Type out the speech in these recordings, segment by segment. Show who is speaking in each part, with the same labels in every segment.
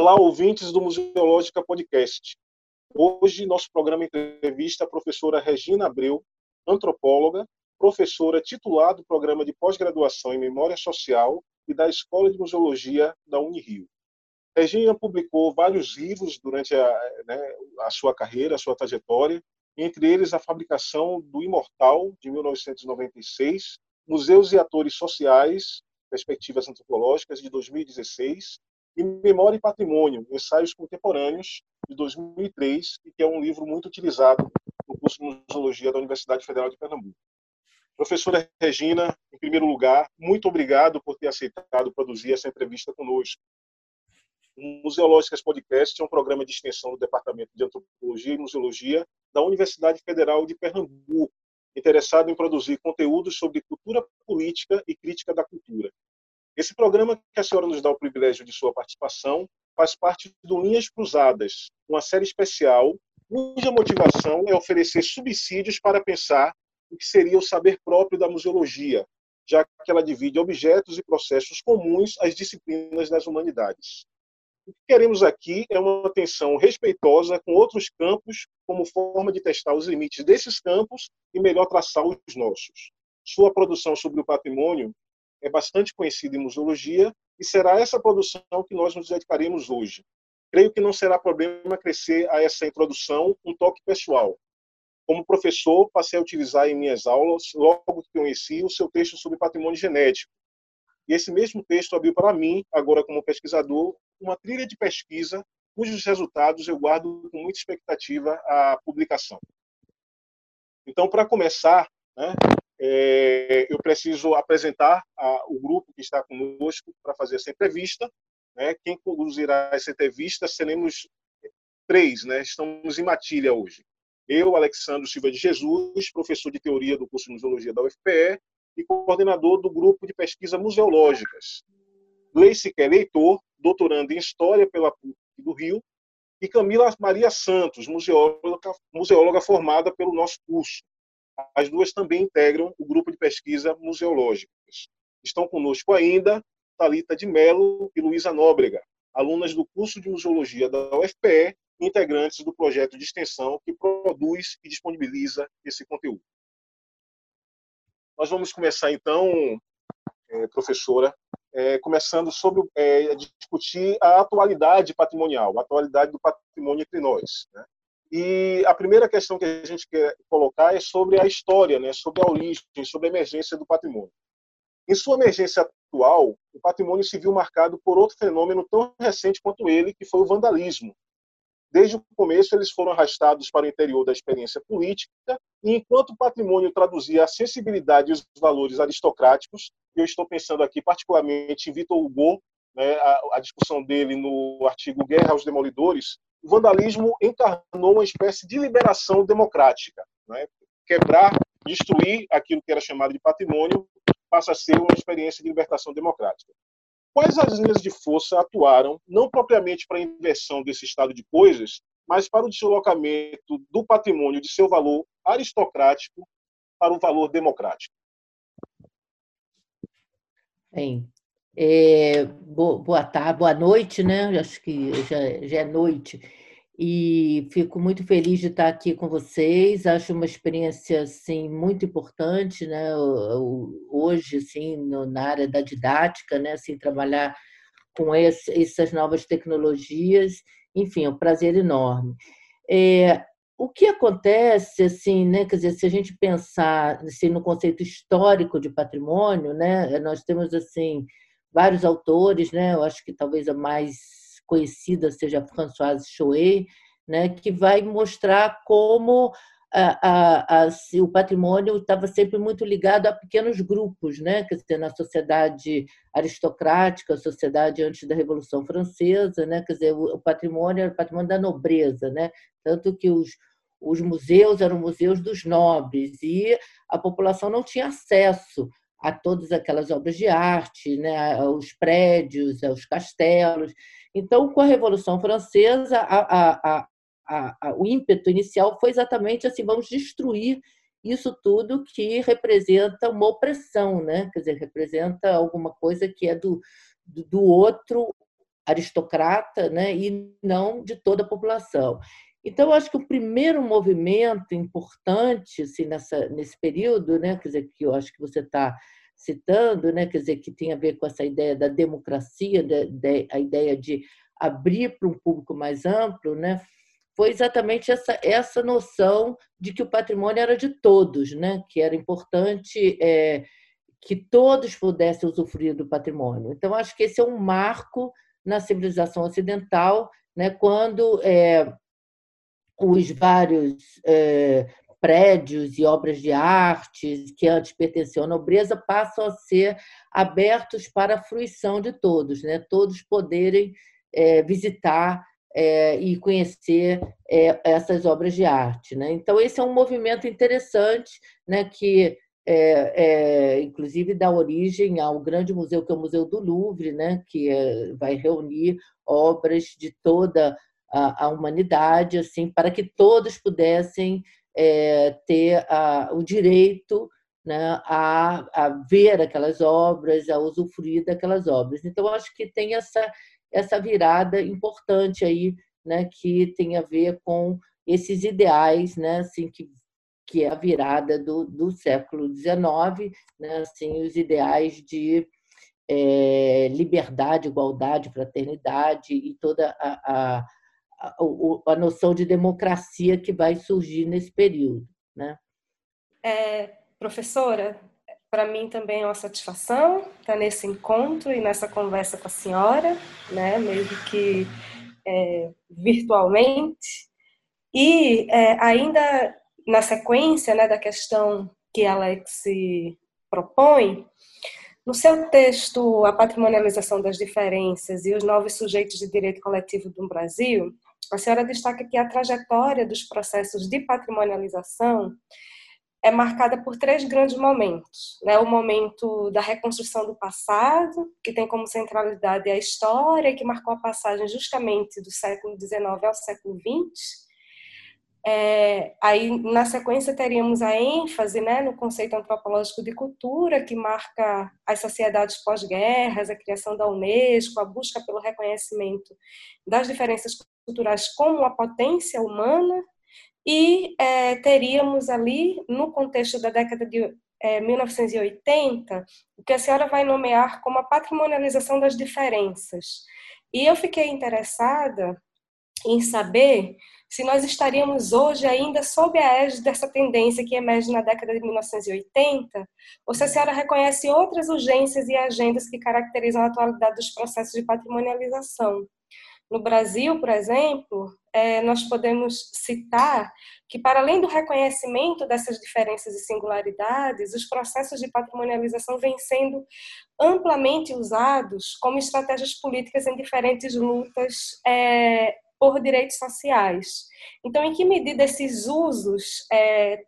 Speaker 1: Olá, ouvintes do Museológica Podcast. Hoje, nosso programa entrevista a professora Regina Abreu, antropóloga, professora titular do programa de pós-graduação em Memória Social e da Escola de Museologia da Unirio. Regina publicou vários livros durante a, né, a sua carreira, a sua trajetória, entre eles A Fabricação do Imortal, de 1996, Museus e Atores Sociais, Perspectivas Antropológicas, de 2016, e Memória e Patrimônio, Ensaios Contemporâneos, de 2003, e que é um livro muito utilizado no curso de Museologia da Universidade Federal de Pernambuco. Professora Regina, em primeiro lugar, muito obrigado por ter aceitado produzir essa entrevista conosco. O Museológicas Podcast é um programa de extensão do Departamento de Antropologia e Museologia da Universidade Federal de Pernambuco, interessado em produzir conteúdos sobre cultura política e crítica da cultura. Esse programa que a senhora nos dá o privilégio de sua participação faz parte do Linhas Cruzadas, uma série especial cuja motivação é oferecer subsídios para pensar o que seria o saber próprio da museologia, já que ela divide objetos e processos comuns às disciplinas das humanidades. O que queremos aqui é uma atenção respeitosa com outros campos, como forma de testar os limites desses campos e melhor traçar os nossos. Sua produção sobre o patrimônio é bastante conhecida em museologia e será essa produção que nós nos dedicaremos hoje. Creio que não será problema crescer a essa introdução um toque pessoal. Como professor, passei a utilizar em minhas aulas, logo que conheci, o seu texto sobre patrimônio genético. E esse mesmo texto abriu para mim, agora como pesquisador, uma trilha de pesquisa cujos resultados eu guardo com muita expectativa a publicação. Então, para começar, né, é, eu preciso apresentar a, o grupo que está conosco para fazer essa entrevista. Né? Quem conduzirá essa entrevista seremos três, né? estamos em matilha hoje. Eu, Alexandre Silva de Jesus, professor de teoria do curso de museologia da UFPE e coordenador do grupo de pesquisa museológicas. Gleice que é leitor, doutorando em História pela PUC do Rio, e Camila Maria Santos, museóloga, museóloga formada pelo nosso curso. As duas também integram o grupo de pesquisa museológicas. Estão conosco ainda Talita de Mello e Luísa Nóbrega, alunas do curso de museologia da UFPE, integrantes do projeto de extensão que produz e disponibiliza esse conteúdo. Nós vamos começar então, é, professora, é, começando sobre é, discutir a atualidade patrimonial, a atualidade do patrimônio entre nós. Né? E a primeira questão que a gente quer colocar é sobre a história, né, sobre a origem, sobre a emergência do patrimônio. Em sua emergência atual, o patrimônio se viu marcado por outro fenômeno tão recente quanto ele, que foi o vandalismo. Desde o começo, eles foram arrastados para o interior da experiência política, e enquanto o patrimônio traduzia a sensibilidade e os valores aristocráticos, eu estou pensando aqui particularmente em Vitor Hugo, né, a, a discussão dele no artigo Guerra aos Demolidores, o vandalismo encarnou uma espécie de liberação democrática. Né? Quebrar, destruir aquilo que era chamado de patrimônio passa a ser uma experiência de libertação democrática. Quais as linhas de força atuaram, não propriamente para a inversão desse estado de coisas, mas para o deslocamento do patrimônio de seu valor aristocrático para o valor democrático?
Speaker 2: Bem, é, boa tarde, boa noite, né? Acho que já, já é noite. E fico muito feliz de estar aqui com vocês. Acho uma experiência assim muito importante, né? Hoje, assim, na área da didática, né? Assim, trabalhar com essas novas tecnologias, enfim, é um prazer enorme. É, o que acontece, assim, né? Quer dizer, se a gente pensar assim, no conceito histórico de patrimônio, né? Nós temos assim vários autores, né? Eu acho que talvez a mais conhecida seja Françoise Chouet, né? Que vai mostrar como a, a, a, o patrimônio estava sempre muito ligado a pequenos grupos, né? Quer dizer, na sociedade aristocrática, sociedade antes da Revolução Francesa, né? Quer dizer, o, o patrimônio era o patrimônio da nobreza, né? Tanto que os, os museus eram museus dos nobres e a população não tinha acesso a todas aquelas obras de arte, né, aos prédios, aos castelos. Então, com a Revolução Francesa, a, a, a, o ímpeto inicial foi exatamente assim: vamos destruir isso tudo que representa uma opressão, né? quer dizer, representa alguma coisa que é do, do outro aristocrata né? e não de toda a população. Então, eu acho que o primeiro movimento importante assim, nessa, nesse período, né, quer dizer, que eu acho que você está citando, né, quer dizer, que tem a ver com essa ideia da democracia, da, da, a ideia de abrir para um público mais amplo, né, foi exatamente essa, essa noção de que o patrimônio era de todos, né, que era importante é, que todos pudessem usufruir do patrimônio. Então, acho que esse é um marco na civilização ocidental, né, quando é, os vários é, prédios e obras de arte que antes pertenciam à nobreza passam a ser abertos para a fruição de todos, né? todos poderem é, visitar é, e conhecer essas obras de arte. Né? Então, esse é um movimento interessante né, que, é, é, inclusive, dá origem ao grande museu, que é o Museu do Louvre, né, que é, vai reunir obras de toda a, a humanidade, assim, para que todos pudessem é, ter a, o direito né, a, a, ver aquelas obras, a usufruir daquelas obras. Então, acho que tem essa, essa virada importante aí, né, que tem a ver com esses ideais, né, assim, que, que é a virada do, do século XIX, né, assim, os ideais de é, liberdade, igualdade, fraternidade e toda a, a a, a noção de democracia que vai surgir nesse período. Né?
Speaker 3: É, professora, para mim também é uma satisfação estar nesse encontro e nessa conversa com a senhora, né, mesmo que é, virtualmente. E é, ainda na sequência né, da questão que Alex propõe, no seu texto A Patrimonialização das Diferenças e os Novos Sujeitos de Direito Coletivo do Brasil, a senhora destaca que a trajetória dos processos de patrimonialização é marcada por três grandes momentos. Né? O momento da reconstrução do passado, que tem como centralidade a história, que marcou a passagem justamente do século XIX ao século XX. É, aí, na sequência, teríamos a ênfase né, no conceito antropológico de cultura, que marca as sociedades pós-guerras, a criação da Unesco, a busca pelo reconhecimento das diferenças culturais como uma potência humana e é, teríamos ali, no contexto da década de é, 1980, o que a senhora vai nomear como a patrimonialização das diferenças. E eu fiquei interessada em saber se nós estaríamos hoje ainda sob a égide dessa tendência que emerge na década de 1980, ou se a senhora reconhece outras urgências e agendas que caracterizam a atualidade dos processos de patrimonialização. No Brasil, por exemplo, é, nós podemos citar que, para além do reconhecimento dessas diferenças e singularidades, os processos de patrimonialização vêm sendo amplamente usados como estratégias políticas em diferentes lutas é, por direitos sociais. Então, em que medida esses usos é,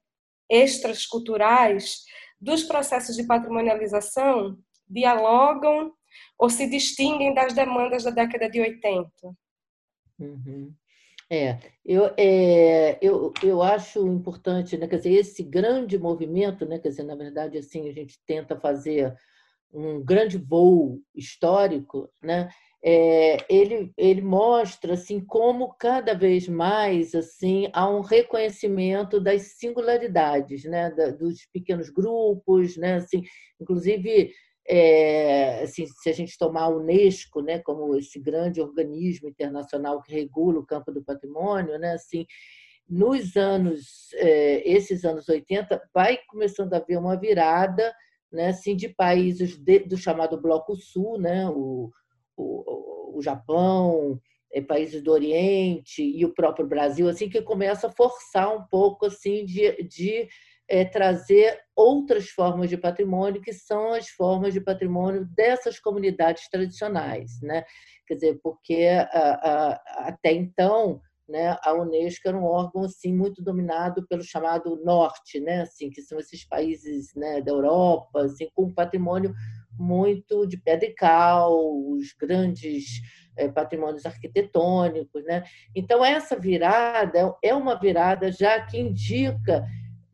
Speaker 3: extras culturais dos processos de patrimonialização dialogam ou se distinguem das demandas da década de 80?
Speaker 2: Uhum. É, eu, é, eu, eu acho importante, né, quer dizer, esse grande movimento, né, quer dizer, na verdade, assim, a gente tenta fazer um grande voo histórico, né, é, ele, ele mostra assim como cada vez mais assim há um reconhecimento das singularidades né da, dos pequenos grupos né assim inclusive é, assim, se a gente tomar a Unesco né, como esse grande organismo internacional que regula o campo do patrimônio, né, assim, nos anos, é, esses anos 80, vai começando a haver uma virada né, assim, de países de, do chamado Bloco Sul, né, o, o, o Japão, é, países do Oriente e o próprio Brasil, assim que começa a forçar um pouco assim de, de é, trazer outras formas de patrimônio que são as formas de patrimônio dessas comunidades tradicionais, né? Quer dizer, porque a, a, até então né, a Unesco era um órgão assim muito dominado pelo chamado Norte, né, assim que são esses países né, da Europa, assim com patrimônio muito de pedra e cal, os grandes é, patrimônios arquitetônicos, né? Então essa virada é uma virada já que indica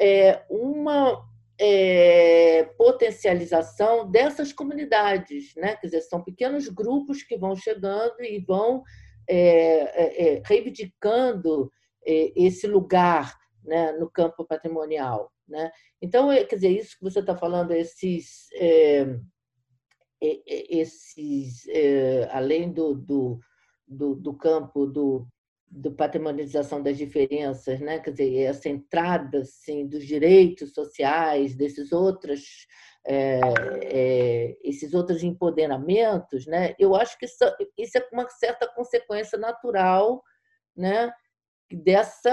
Speaker 2: é, uma é, potencialização dessas comunidades, né? Quer dizer, são pequenos grupos que vão chegando e vão é, é, reivindicando esse lugar né, no campo patrimonial. Né? Então, quer dizer, isso que você está falando, esses, esses além do, do, do, do campo do, do patrimonialização das diferenças, né? quer dizer, essa entrada assim, dos direitos sociais, desses outros, é, é, esses outros empoderamentos, né? eu acho que isso, isso é uma certa consequência natural né? dessa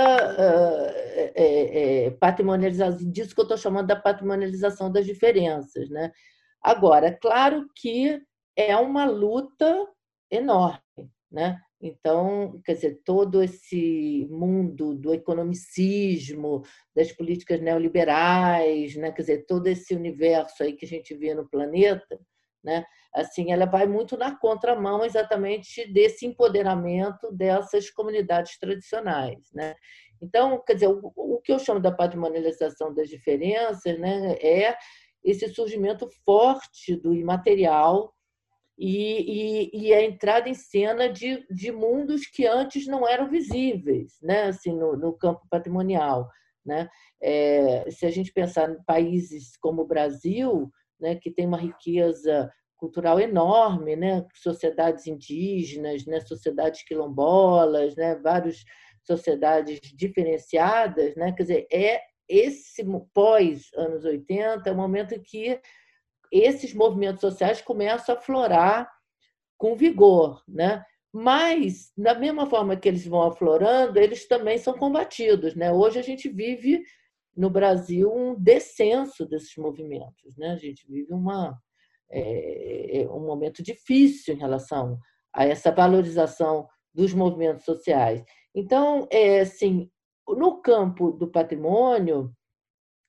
Speaker 2: é, patrimonialização, disso que eu estou chamando da patrimonialização das diferenças. Né? Agora, claro que é uma luta enorme, né? Então, quer dizer, todo esse mundo do economicismo, das políticas neoliberais, né? quer dizer, todo esse universo aí que a gente vê no planeta, né? assim, ela vai muito na contramão exatamente desse empoderamento dessas comunidades tradicionais. Né? Então, quer dizer, o, que eu chamo da patrimonialização das diferenças né? é esse surgimento forte do imaterial, e, e, e, a entrada em cena de, de mundos que antes não eram visíveis né? assim, no, no campo patrimonial. Né? É, se a gente pensar em países como o Brasil, né, que tem uma riqueza cultural enorme, né? sociedades indígenas, né? sociedades quilombolas, né? várias sociedades diferenciadas, né? quer dizer, é esse pós anos 80 é o momento em que esses movimentos sociais começam a florar com vigor, né? Mas, da mesma forma que eles vão aflorando, eles também são combatidos. Né? Hoje a gente vive no Brasil um descenso desses movimentos. Né? A gente vive uma, é, é, um momento difícil em relação a essa valorização dos movimentos sociais. Então, é, assim, no campo do patrimônio,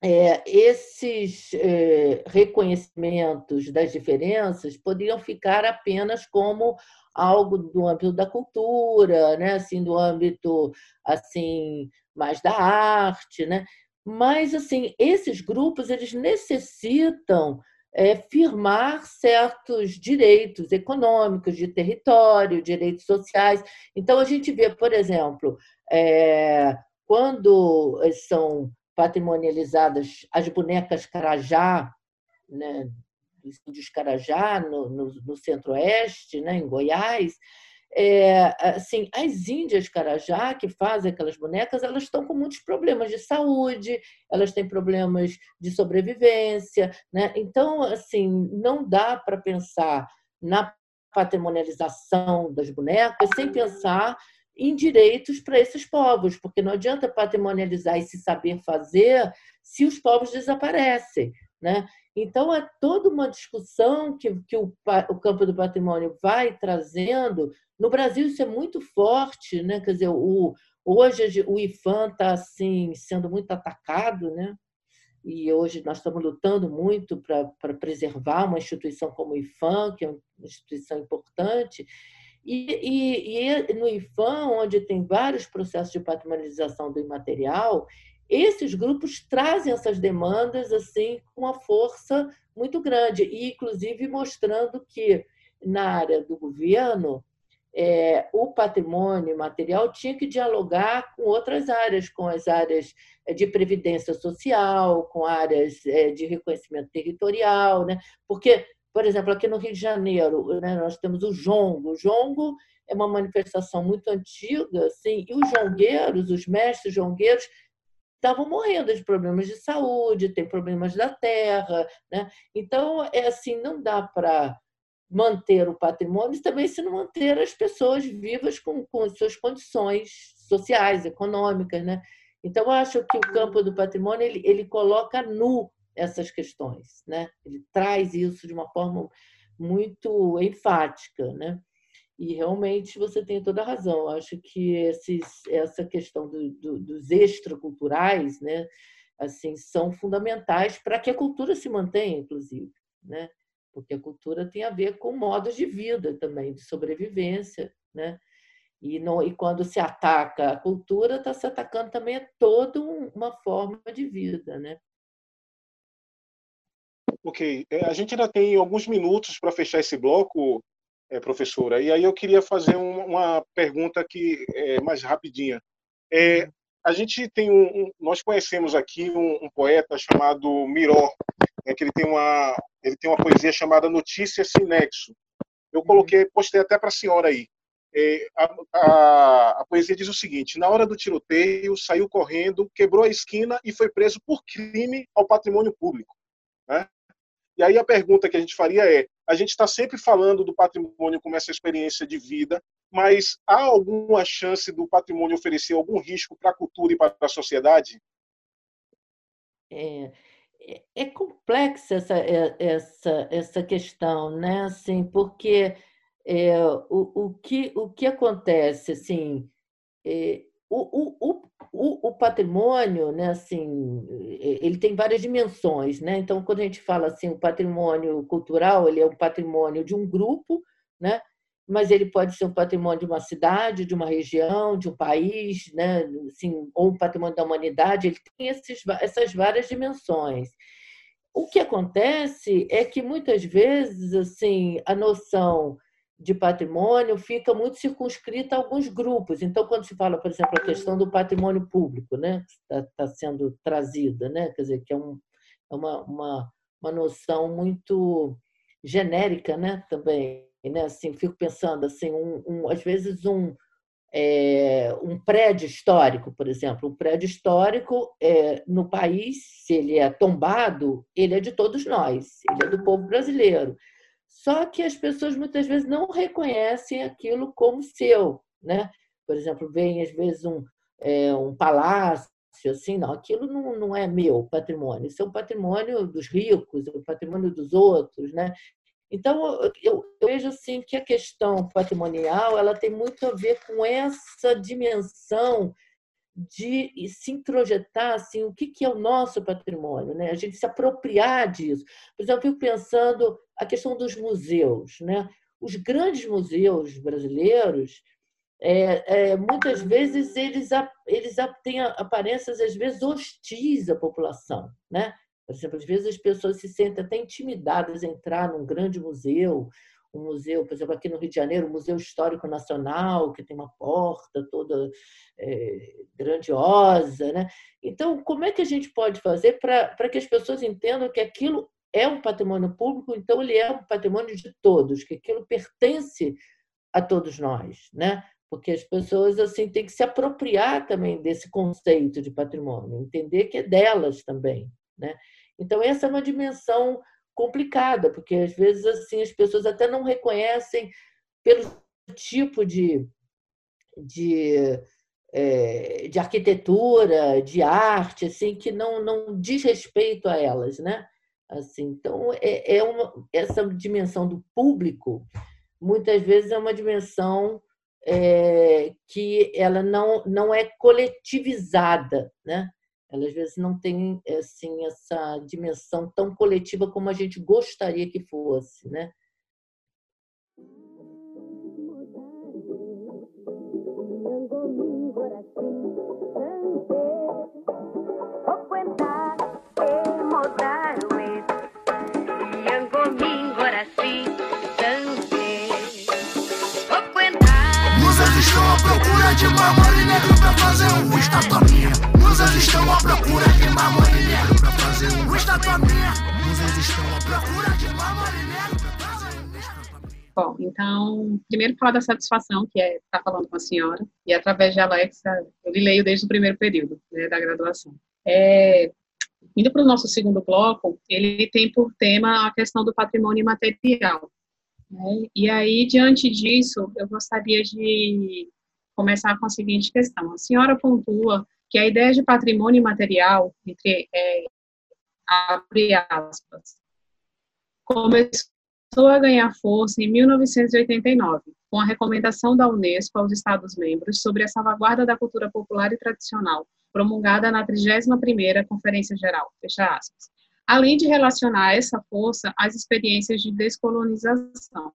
Speaker 2: é, esses é, reconhecimentos das diferenças poderiam ficar apenas como algo do âmbito da cultura, né? assim, do âmbito assim mais da arte, né? Mas assim, esses grupos eles necessitam é, firmar certos direitos econômicos, de território, direitos sociais. Então a gente vê, por exemplo, é, quando são patrimonializadas as bonecas Carajá, né, dos índios Carajá, no, no, no centro-oeste, né, em Goiás, é, assim, as índias Carajá que fazem aquelas bonecas, elas estão com muitos problemas de saúde, elas têm problemas de sobrevivência, né? Então, assim, não dá para pensar na patrimonialização das bonecas sem pensar em direitos para esses povos, porque não adianta patrimonializar esse saber fazer se os povos desaparecem. Né? Então, é toda uma discussão que, que o, o campo do patrimônio vai trazendo. No Brasil, isso é muito forte. Né? Quer dizer, o, hoje o IFAM está assim, sendo muito atacado, né? e hoje nós estamos lutando muito para preservar uma instituição como o IFAM, que é uma instituição importante, e, e, e, no IFAM, onde tem vários processos de patrimonialização do imaterial, esses grupos trazem essas demandas assim com uma força muito grande, e inclusive mostrando que na área do governo é, o patrimônio material tinha que dialogar com outras áreas, com as áreas é, de previdência social, com áreas é, de reconhecimento territorial, né? porque por exemplo, aqui no Rio de Janeiro, né, nós temos o jongo. O jongo é uma manifestação muito antiga, assim, e os jongueiros, os mestres jongueiros, estavam morrendo de problemas de saúde, tem problemas da terra, né? Então, é assim, não dá para manter o patrimônio e também se não manter as pessoas vivas com, com as suas condições sociais, econômicas. Né? Então, eu acho que o campo do patrimônio ele, ele coloca nu essas questões, né? ele traz isso de uma forma muito enfática. Né? E realmente você tem toda a razão. Eu acho que esses, essa questão do, do, dos extraculturais né? assim, são fundamentais para que a cultura se mantenha, inclusive. Né? porque a cultura tem a ver com modos de vida também, de sobrevivência, né? E, não, e quando se ataca a cultura, está se atacando também a toda uma forma de vida, né?
Speaker 1: Ok, é, a gente ainda tem alguns minutos para fechar esse bloco, é, professora, e aí eu queria fazer uma pergunta que é mais rapidinha. É, a gente tem um, nós conhecemos aqui um, um poeta chamado Miró, é que ele tem uma ele tem uma poesia chamada Notícias Sem Nexo. Eu uhum. coloquei, postei até para a senhora aí. É, a, a, a, poesia diz o seguinte: na hora do tiroteio, saiu correndo, quebrou a esquina e foi preso por crime ao patrimônio público. Né? E aí a pergunta que a gente faria é: a gente está sempre falando do patrimônio como essa experiência de vida, mas há alguma chance do patrimônio oferecer algum risco para a cultura e para a sociedade?
Speaker 2: É, é, é complexa essa, é, essa, essa questão, né? Assim, porque é, o, o, que, o que acontece, assim, é, o, o, o, o patrimônio, né, assim, ele tem várias dimensões, né? Então, quando a gente fala assim, o patrimônio cultural, ele é um patrimônio de um grupo, né? mas ele pode ser um patrimônio de uma cidade, de uma região, de um país, né? assim, ou um patrimônio da humanidade, ele tem esses, essas várias dimensões. O que acontece é que muitas vezes assim a noção de patrimônio fica muito circunscrita a alguns grupos. Então, quando se fala, por exemplo, a questão do patrimônio público, né, que está tá sendo trazida, né, quer dizer, que é, um, é uma, uma, uma noção muito genérica, né, também né? Assim, fico pensando assim, um, um, às vezes um é, um prédio histórico, por exemplo, um prédio histórico é, no país, se ele é tombado, ele é de todos nós, ele é do povo brasileiro. Só que as pessoas muitas vezes não reconhecem aquilo como seu, né? Por exemplo, vem às vezes um, é, um palácio assim, não, aquilo não, não é meu patrimônio, isso é um patrimônio dos ricos, é um patrimônio dos outros, né? Então, eu, eu, vejo assim que a questão patrimonial ela tem muito a ver com essa dimensão de se introjetar assim, o que, que é o nosso patrimônio, né? a gente se apropriar disso. Por exemplo, eu fico pensando a questão dos museus. Né? Os grandes museus brasileiros, é, é, muitas vezes, eles, eles têm aparências, às vezes, hostis à população. Né? Por exemplo, às vezes as pessoas se sentem até intimidadas a entrar num grande museu, um museu, por exemplo, aqui no Rio de Janeiro, o Museu Histórico Nacional, que tem uma porta toda é, grandiosa. Né? Então, como é que a gente pode fazer para que as pessoas entendam que aquilo é um patrimônio público, então ele é um patrimônio de todos, que aquilo pertence a todos nós, né? Porque as pessoas assim têm que se apropriar também desse conceito de patrimônio, entender que é delas também, né? Então, essa é uma dimensão complicada, porque às vezes assim as pessoas até não reconhecem pelo tipo de, de, é, de arquitetura, de arte, assim, que não, não diz respeito a elas, né? Assim, então, é, é uma, essa dimensão do público, muitas vezes é uma dimensão é, que ela não, não é coletivizada, né? Ela às vezes não tem assim essa dimensão tão coletiva como a gente gostaria que fosse, né?
Speaker 4: Estão à procura de mármore fazer estátua minha. Musas estão à procura de pra fazer estátua minha. Musas estão à procura de.
Speaker 5: Bom, então, primeiro falar da satisfação, que é estar falando com a senhora, e através de Alexa, eu lhe leio desde o primeiro período né, da graduação. É, indo para o nosso segundo bloco, ele tem por tema a questão do patrimônio material. É, e aí, diante disso, eu gostaria de começar com a seguinte questão. A senhora pontua que a ideia de patrimônio imaterial, entre é, abre aspas, começou a ganhar força em 1989, com a recomendação da Unesco aos Estados-membros sobre a salvaguarda da cultura popular e tradicional, promulgada na 31ª Conferência Geral, fecha aspas. Além de relacionar essa força às experiências de descolonização.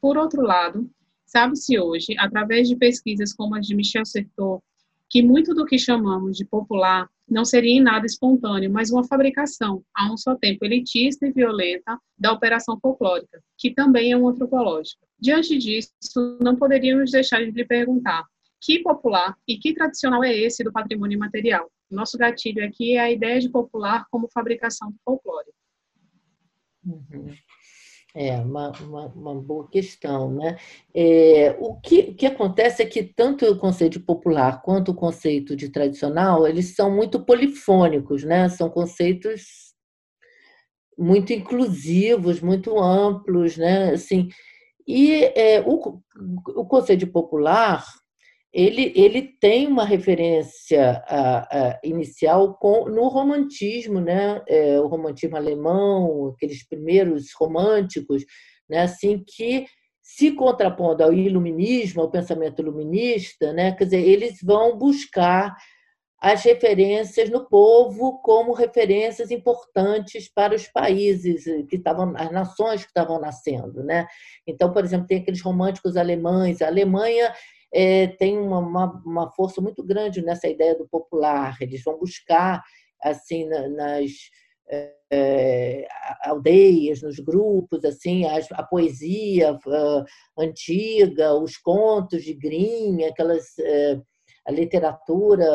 Speaker 5: Por outro lado, sabe-se hoje, através de pesquisas como as de Michel Certeau, que muito do que chamamos de popular não seria em nada espontâneo, mas uma fabricação, a um só tempo elitista e violenta, da operação folclórica, que também é uma antropológica. Diante disso, não poderíamos deixar de lhe perguntar: que popular e que tradicional é esse do patrimônio material? Nosso gatilho aqui é a ideia de popular como fabricação do.
Speaker 2: É uma, uma, uma, boa questão, né? É, o, que, o que acontece é que tanto o conceito popular quanto o conceito de tradicional, eles são muito polifônicos, né? São conceitos muito inclusivos, muito amplos, né? Assim, e é, o, o conceito popular, ele, ele tem uma referência a, a, inicial com, no romantismo, né? É, o romantismo alemão, aqueles primeiros românticos, né? assim que se contrapondo ao iluminismo, ao pensamento iluminista, né? quer dizer, eles vão buscar as referências no povo como referências importantes para os países que estavam, as nações que estavam nascendo, né? Então, por exemplo, tem aqueles românticos alemães. A Alemanha é, tem uma, uma, uma, força muito grande nessa ideia do popular. Eles vão buscar assim nas é, aldeias, nos grupos, assim a, a poesia uh, antiga, os contos de Grimm, aquelas uh, a literatura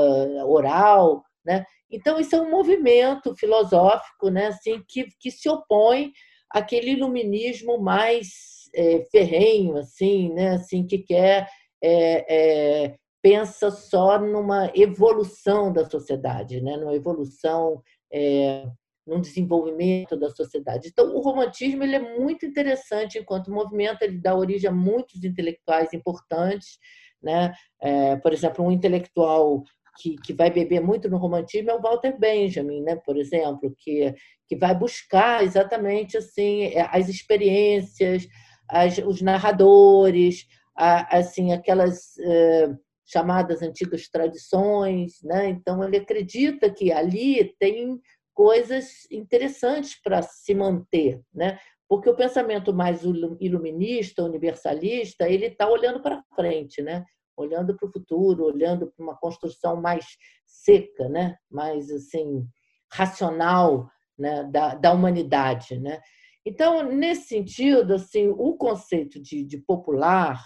Speaker 2: oral, né? Então isso é um movimento filosófico, né? Assim que, que se opõe àquele iluminismo mais é, ferrenho, assim, né? Assim que quer é, é, pensa só numa evolução da sociedade, né? numa evolução, é, num desenvolvimento da sociedade. Então, o romantismo ele é muito interessante enquanto movimento, ele dá origem a muitos intelectuais importantes. Né? É, por exemplo, um intelectual que, que vai beber muito no romantismo é o Walter Benjamin, né? por exemplo, que, que vai buscar exatamente assim é, as experiências, as, os narradores, assim aquelas eh, chamadas antigas tradições, né? Então ele acredita que ali tem coisas interessantes para se manter, né? Porque o pensamento mais iluminista, universalista, ele está olhando para frente, né? Olhando para o futuro, olhando para uma construção mais seca, né? Mais assim racional, né? Da, da humanidade, né? Então, nesse sentido, assim, o conceito de, de popular,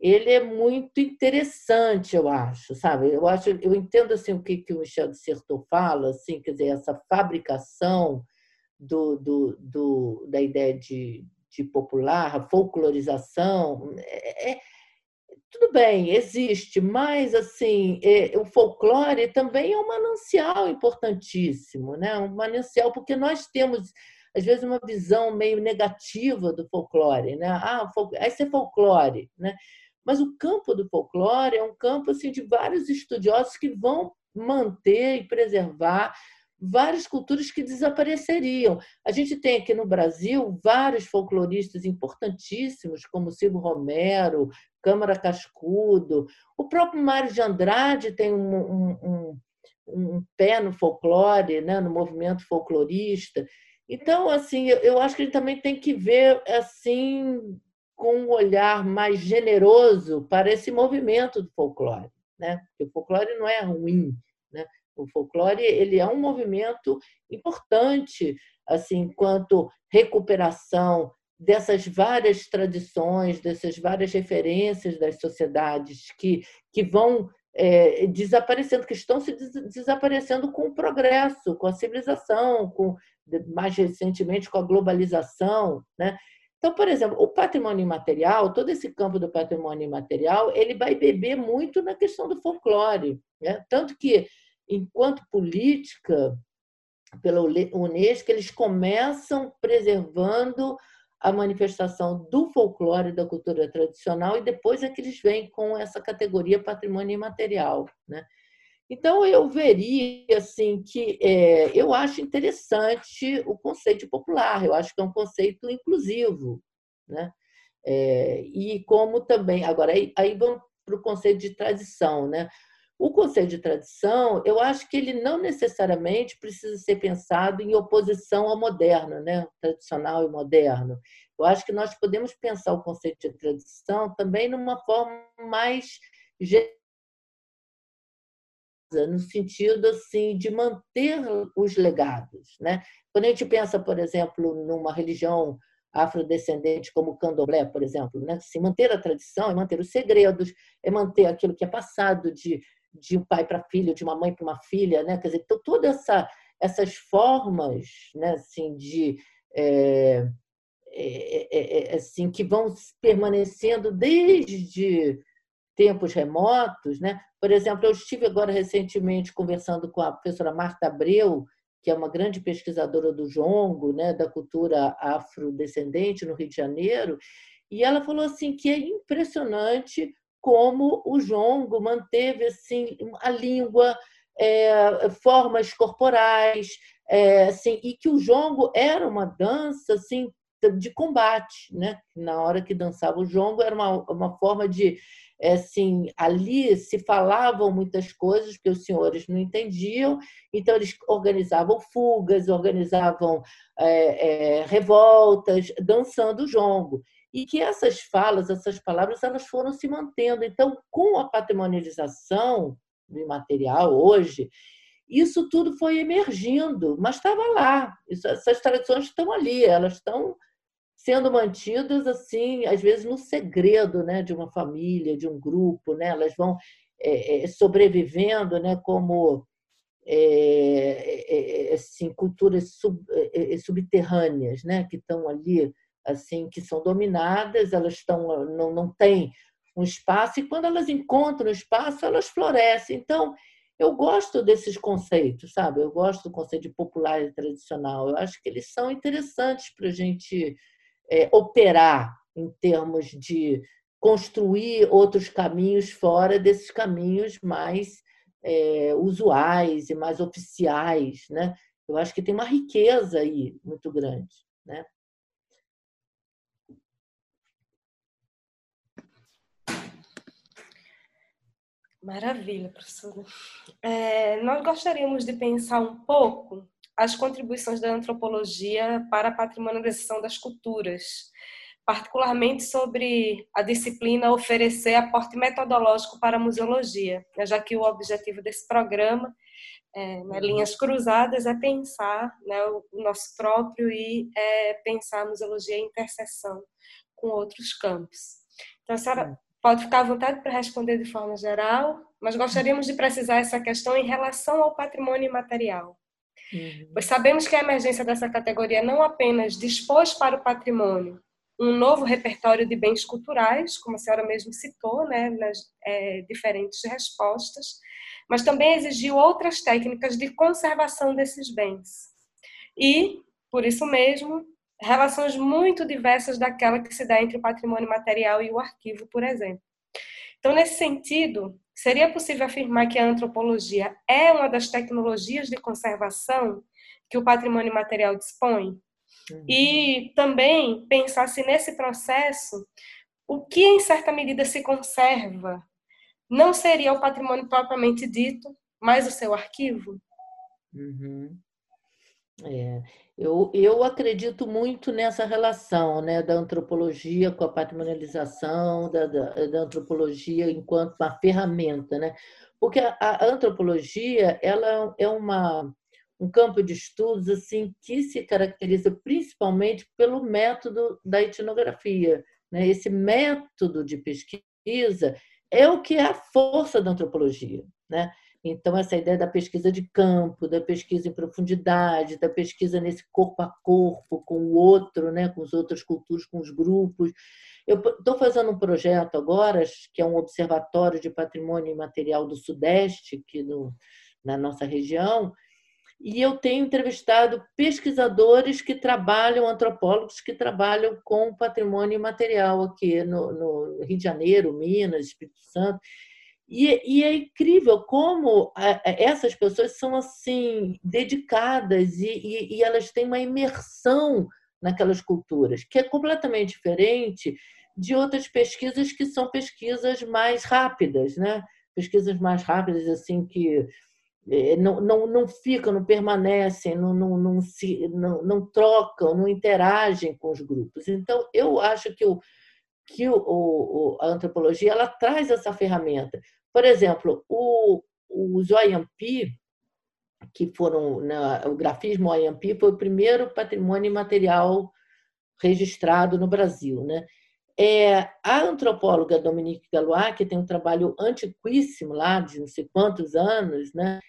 Speaker 2: ele é muito interessante, eu acho, sabe? Eu acho, eu entendo assim o que, que o Michel de Certeau fala, assim, quer dizer, essa fabricação do, do, do da ideia de, de popular, a folclorização, é, é, tudo bem, existe, mas assim, é, o folclore também é um manancial importantíssimo, né? Um manancial porque nós temos às vezes uma visão meio negativa do folclore, né? Ah, esse é folclore, né? Mas o campo do folclore é um campo assim, de vários estudiosos que vão manter e preservar várias culturas que desapareceriam. A gente tem aqui no Brasil vários folcloristas importantíssimos, como Silvio Romero, Câmara Cascudo, o próprio Mário de Andrade tem um, um, um, um pé no folclore, né, no movimento folclorista. Então, assim, eu acho que a gente também tem que ver assim com um olhar mais generoso para esse movimento do folclore, né? Porque o folclore não é ruim, né? O folclore ele é um movimento importante, assim, enquanto recuperação dessas várias tradições, dessas várias referências das sociedades que, que vão é, desaparecendo, que estão se des desaparecendo com o progresso, com a civilização, com mais recentemente com a globalização, né? Então, por exemplo, o patrimônio imaterial, todo esse campo do patrimônio imaterial, ele vai beber muito na questão do folclore. Né? Tanto que, enquanto política, pela Unesco, eles começam preservando a manifestação do folclore da cultura tradicional e depois é que eles vêm com essa categoria patrimônio imaterial, né? Então eu veria assim que é, eu acho interessante o conceito popular, eu acho que é um conceito inclusivo, né? É, e como também agora aí, aí vamos para o conceito de tradição, né? O conceito de tradição, eu acho que ele não necessariamente precisa ser pensado em oposição ao moderno, né? tradicional e moderno. Eu acho que nós podemos pensar o conceito de tradição também numa forma mais no sentido assim de manter os legados, né? Quando a gente pensa, por exemplo, numa religião afrodescendente como o candomblé, por exemplo, né? Se manter a tradição é manter os segredos, é manter aquilo que é passado de de um pai para filho, de uma mãe para uma filha, né? Quer dizer, todas essa, essas formas, né? Assim, de é, é, é, assim que vão permanecendo desde tempos remotos, né? Por exemplo, eu estive agora recentemente conversando com a professora Marta Abreu, que é uma grande pesquisadora do jongo, né, da cultura afrodescendente no Rio de Janeiro, e ela falou assim que é impressionante como o jongo manteve assim a língua, é, formas corporais, é, assim, e que o jongo era uma dança assim de combate, né? Na hora que dançava o jongo era uma, uma forma de é, assim, ali se falavam muitas coisas que os senhores não entendiam, então eles organizavam fugas, organizavam é, é, revoltas, dançando o jongo e que essas falas, essas palavras, elas foram se mantendo. Então, com a patrimonialização do imaterial hoje, isso tudo foi emergindo, mas estava lá. essas tradições estão ali, elas estão sendo mantidas assim, às vezes no segredo, né, de uma família, de um grupo, né? Elas vão é, é, sobrevivendo, né, como é, assim, culturas sub, subterrâneas, né, que estão ali assim que são dominadas, elas estão não, não têm um espaço e quando elas encontram espaço, elas florescem. Então, eu gosto desses conceitos, sabe? Eu gosto do conceito de popular e tradicional. Eu acho que eles são interessantes para a gente é, operar em termos de construir outros caminhos fora desses caminhos mais é, usuais e mais oficiais, né? Eu acho que tem uma riqueza aí muito grande, né?
Speaker 3: Maravilha, professora. É, nós gostaríamos de pensar um pouco as contribuições da antropologia para a patrimonialização das culturas, particularmente sobre a disciplina oferecer aporte metodológico para a museologia, né, já que o objetivo desse programa, é, né, linhas cruzadas, é pensar né, o nosso próprio e é, pensar a museologia em interseção com outros campos. Então, a senhora Pode ficar à vontade para responder de forma geral, mas gostaríamos de precisar essa questão em relação ao patrimônio imaterial. Uhum. Pois sabemos que a emergência dessa categoria não apenas dispôs para o patrimônio um novo repertório de bens culturais, como a senhora mesmo citou, né, nas é, diferentes respostas, mas também exigiu outras técnicas de conservação desses bens. E, por isso mesmo, relações muito diversas daquela que se dá entre o patrimônio material e o arquivo, por exemplo. Então, nesse sentido, seria possível afirmar que a antropologia é uma das tecnologias de conservação que o patrimônio material dispõe? Uhum. E também pensar se nesse processo o que em certa medida se conserva não seria o patrimônio propriamente dito, mas o seu arquivo?
Speaker 2: Uhum. É, eu, eu acredito muito nessa relação né, da antropologia com a patrimonialização, da, da, da antropologia enquanto uma ferramenta. Né? Porque a, a, antropologia ela é uma, um campo de estudos assim que se caracteriza principalmente pelo método da etnografia. Né? Esse método de pesquisa é o que é a força da antropologia. Né? Então, essa ideia da pesquisa de campo, da pesquisa em profundidade, da pesquisa nesse corpo a corpo, com o outro, né, com as outras culturas, com os grupos. Eu estou fazendo um projeto agora, que é um observatório de patrimônio imaterial do Sudeste, aqui no, na nossa região, e eu tenho entrevistado pesquisadores que trabalham, antropólogos que trabalham com patrimônio imaterial aqui no, no Rio de Janeiro, Minas, Espírito Santo. E, e, é incrível como essas pessoas são assim dedicadas e, e, e, elas têm uma imersão naquelas culturas, que é completamente diferente de outras pesquisas que são pesquisas mais rápidas, né? Pesquisas mais rápidas, assim, que é, não, não, não ficam, não permanecem, não, não, não, se, não, não trocam, não interagem com os grupos. Então, eu acho que, o, que o, o, a antropologia ela traz essa ferramenta. Por exemplo, o, os OIMP, que foram o grafismo OIMP foi o primeiro patrimônio material registrado no Brasil, né? É, a antropóloga Dominique Galois, que tem um trabalho antiquíssimo lá, de não sei quantos anos, né?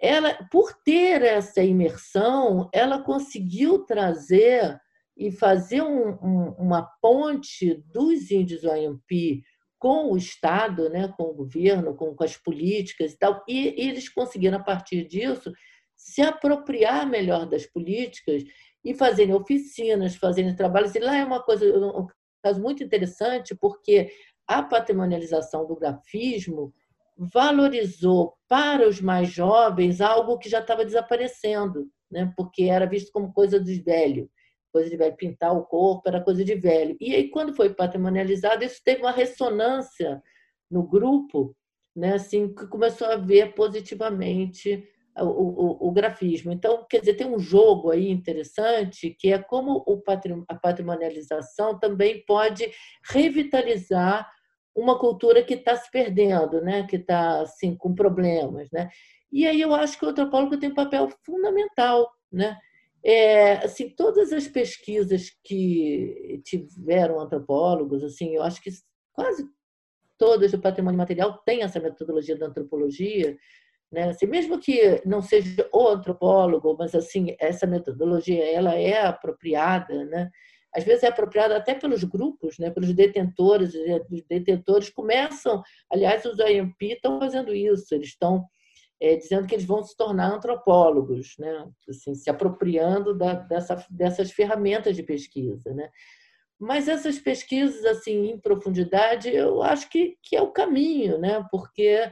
Speaker 2: ela, por ter essa imersão, ela conseguiu trazer e fazer um, um, uma ponte dos índios OMP com o Estado, né, com o governo, com, com as políticas e tal, e, e eles conseguiram, a partir disso, se apropriar melhor das políticas e fazerem oficinas, fazerem trabalhos. E lá é uma coisa, um caso muito interessante, porque a patrimonialização do grafismo valorizou para os mais jovens algo que já estava desaparecendo, né? porque era visto como coisa dos velhos coisa de velho, pintar o corpo era coisa de velho. E aí, quando foi patrimonializado, isso teve uma ressonância no grupo, né, assim, que começou a ver positivamente o, o, o, grafismo. Então, quer dizer, tem um jogo aí interessante que é como o patrim, a patrimonialização também pode revitalizar uma cultura que está se perdendo, né, que está assim, com problemas. Né? E aí eu acho que o antropólogo tem um papel fundamental, né? É, assim, todas as pesquisas que tiveram antropólogos, assim, eu acho que quase todas do patrimônio material têm essa metodologia da antropologia, né? Assim, mesmo que não seja o antropólogo, mas assim essa metodologia ela é apropriada, né? Às vezes é apropriada até pelos grupos, né? Pelos detentores, os detentores começam, aliás, os IMP estão fazendo isso, eles estão é, dizendo que eles vão se tornar antropólogos, né? assim, se apropriando da, dessa, dessas ferramentas de pesquisa. Né? Mas essas pesquisas assim em profundidade, eu acho que, que é o caminho, né? porque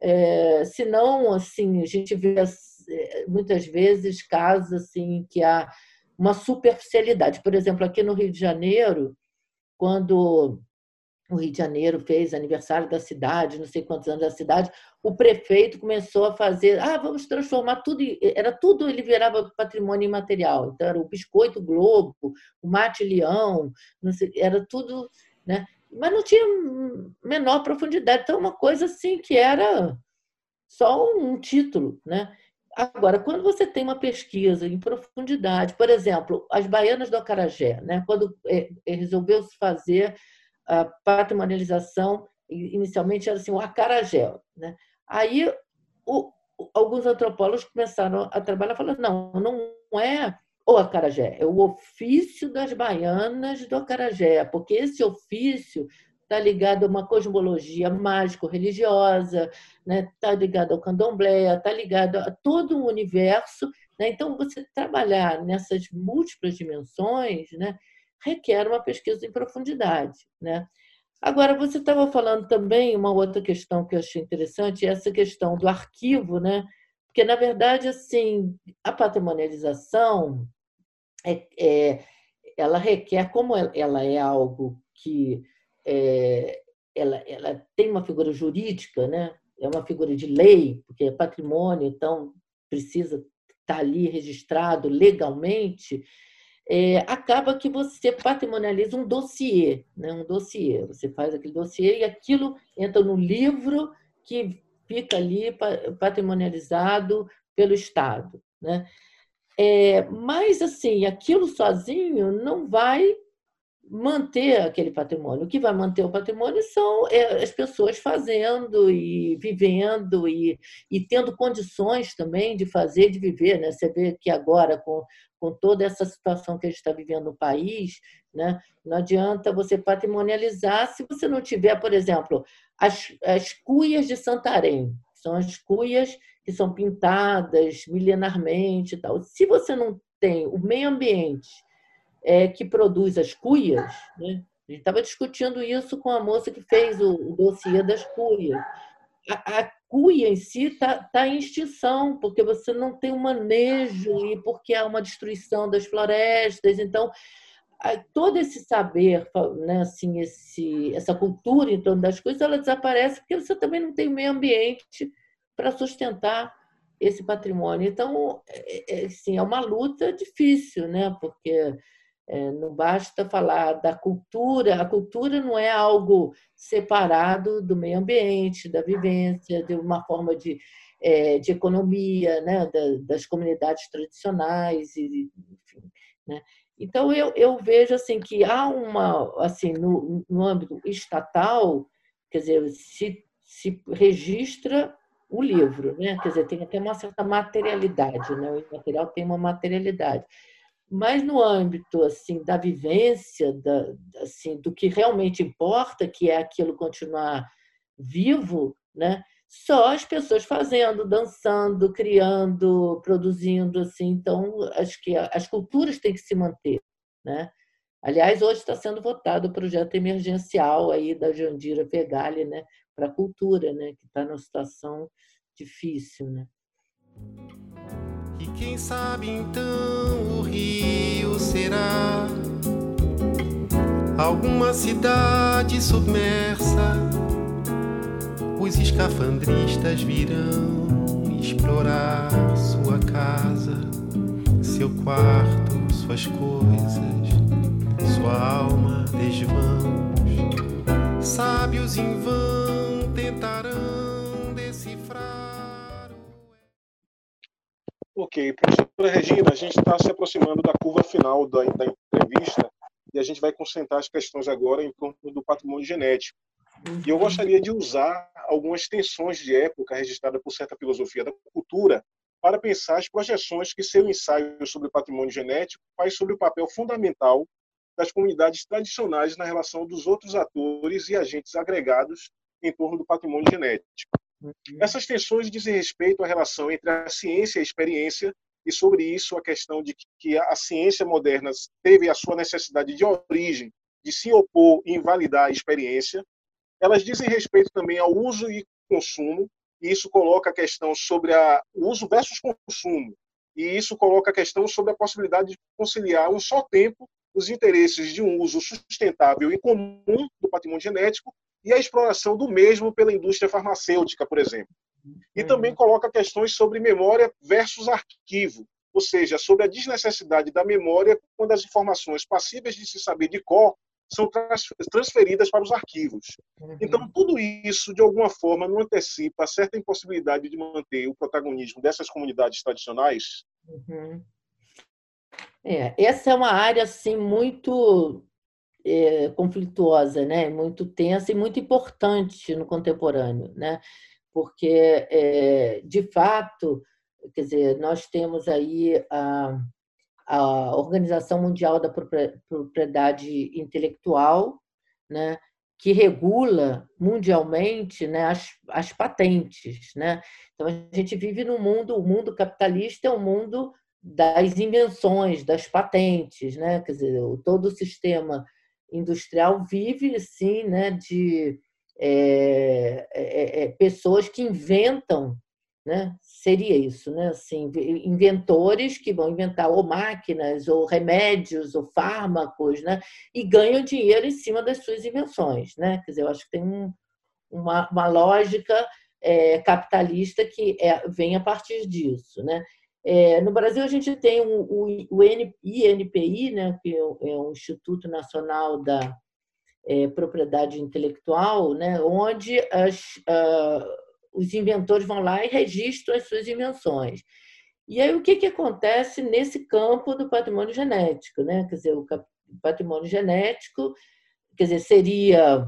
Speaker 2: é, senão assim, a gente vê é, muitas vezes casos assim, que há uma superficialidade. Por exemplo, aqui no Rio de Janeiro, quando o Rio de Janeiro fez aniversário da cidade, não sei quantos anos da cidade, o prefeito começou a fazer, ah, vamos transformar tudo, era tudo, ele virava patrimônio imaterial. Então, era o Biscoito Globo, o Mate Leão, sei, era tudo, né? Mas não tinha menor profundidade. Então, uma coisa assim que era só um título, né? Agora, quando você tem uma pesquisa em profundidade, por exemplo, as baianas do Acarajé, né? quando é, resolveu-se fazer a patrimonialização, inicialmente era assim, o acarajé. Né? Aí o, alguns antropólogos começaram a trabalhar falando, não, não é o acarajé, é o ofício das baianas do acarajé, porque esse ofício está ligado a uma cosmologia mágico-religiosa, está né? Tá ligado ao candomblé, está ligado a todo um universo. Né? Então, você trabalhar nessas múltiplas dimensões né? Requer uma pesquisa em profundidade. Né? Agora, você estava falando também uma outra questão que eu achei interessante, essa questão do arquivo, né? Porque, na verdade, assim, a patrimonialização é, é ela requer, como ela é algo que é, ela, ela tem uma figura jurídica, né? é uma figura de lei, porque é patrimônio, então precisa estar ali registrado legalmente, é, acaba que você patrimonializa um dossiê, né? um dossiê. Você faz aquele dossiê e aquilo entra no livro que fica ali patrimonializado pelo Estado. Né? É, mas, assim, aquilo sozinho não vai manter aquele patrimônio. O que vai manter o patrimônio são é, as pessoas fazendo e vivendo e, e tendo condições também de fazer, de viver. Né? Você vê que agora, com, com toda essa situação que a gente está vivendo no país, né? não adianta você patrimonializar se você não tiver, por exemplo, as, as cuias de Santarém. são as cuias que são pintadas milenarmente e tal. Se você não tem o meio ambiente é, que produz as cuias, né? a gente estava discutindo isso com a moça que fez o, o dossiê das cuias. A, a cuia em si está tá em extinção, porque você não tem um manejo e porque há uma destruição das florestas. Então, todo esse saber, né, assim, esse, essa cultura em torno das coisas, ela desaparece porque você também não tem o meio ambiente para sustentar esse patrimônio. Então, é, é, assim, é uma luta difícil, né? porque é, não basta falar da cultura, a cultura não é algo separado do meio ambiente, da vivência, de uma forma de, é, de economia, né? das comunidades tradicionais, e, enfim. Né? Então, eu, eu vejo assim que há uma, assim, no, no âmbito estatal, quer dizer, se, se registra o livro, né? quer dizer, tem até uma certa materialidade, né? o material tem uma materialidade. Mas no âmbito assim da vivência, da, assim, do que realmente importa, que é aquilo continuar vivo, né? só as pessoas fazendo, dançando, criando, produzindo, assim. Então, acho que as culturas têm que se manter, né? Aliás, hoje está sendo votado o projeto emergencial aí da Jandira Fegali, né, para a cultura, né, que está numa situação difícil, né?
Speaker 6: E quem sabe então o Rio será alguma cidade submersa os escafandristas virão explorar sua casa, seu quarto, suas coisas, sua alma desvãos. Sábios em vão tentarão
Speaker 1: Ok, professora Regina, a gente está se aproximando da curva final da, da entrevista e a gente vai concentrar as questões agora em torno do patrimônio genético. E eu gostaria de usar algumas tensões de época registradas por certa filosofia da cultura para pensar as projeções que seu ensaio sobre patrimônio genético faz sobre o papel fundamental das comunidades tradicionais na relação dos outros atores e agentes agregados em torno do patrimônio genético. Uhum. Essas tensões dizem respeito à relação entre a ciência e a experiência e sobre isso a questão de que a ciência moderna teve a sua necessidade de origem de se opor e invalidar a experiência elas dizem respeito também ao uso e consumo, e isso coloca a questão sobre o uso versus consumo, e isso coloca a questão sobre a possibilidade de conciliar um só tempo os interesses de um uso sustentável e comum do patrimônio genético e a exploração do mesmo pela indústria farmacêutica, por exemplo. E uhum. também coloca questões sobre memória versus arquivo, ou seja, sobre a desnecessidade da memória quando as informações passíveis de se saber de cor são transferidas para os arquivos. Uhum. Então, tudo isso, de alguma forma, não antecipa certa impossibilidade de manter o protagonismo dessas comunidades tradicionais?
Speaker 2: Uhum. É, essa é uma área assim muito é, conflituosa, né? Muito tensa e muito importante no contemporâneo, né? Porque, é, de fato, quer dizer, nós temos aí a a Organização Mundial da Propriedade Intelectual, né, que regula mundialmente né, as, as patentes. Né? Então, a gente vive num mundo, o mundo capitalista é um mundo das invenções, das patentes. Né? Quer dizer, todo o sistema industrial vive, sim, né, de é, é, é, pessoas que inventam né? Seria isso, né? Assim, inventores que vão inventar ou máquinas, ou remédios, ou fármacos, né? E ganham dinheiro em cima das suas invenções, né? Quer dizer, eu acho que tem um, uma, uma lógica é, capitalista que é, vem a partir disso, né? É, no Brasil a gente tem o, o, o INPI, né? Que é o é Instituto Nacional da é, Propriedade Intelectual, né? Onde as os inventores vão lá e registram as suas invenções. E aí o que, que acontece nesse campo do patrimônio genético? Né? Quer dizer, o patrimônio genético quer dizer, seria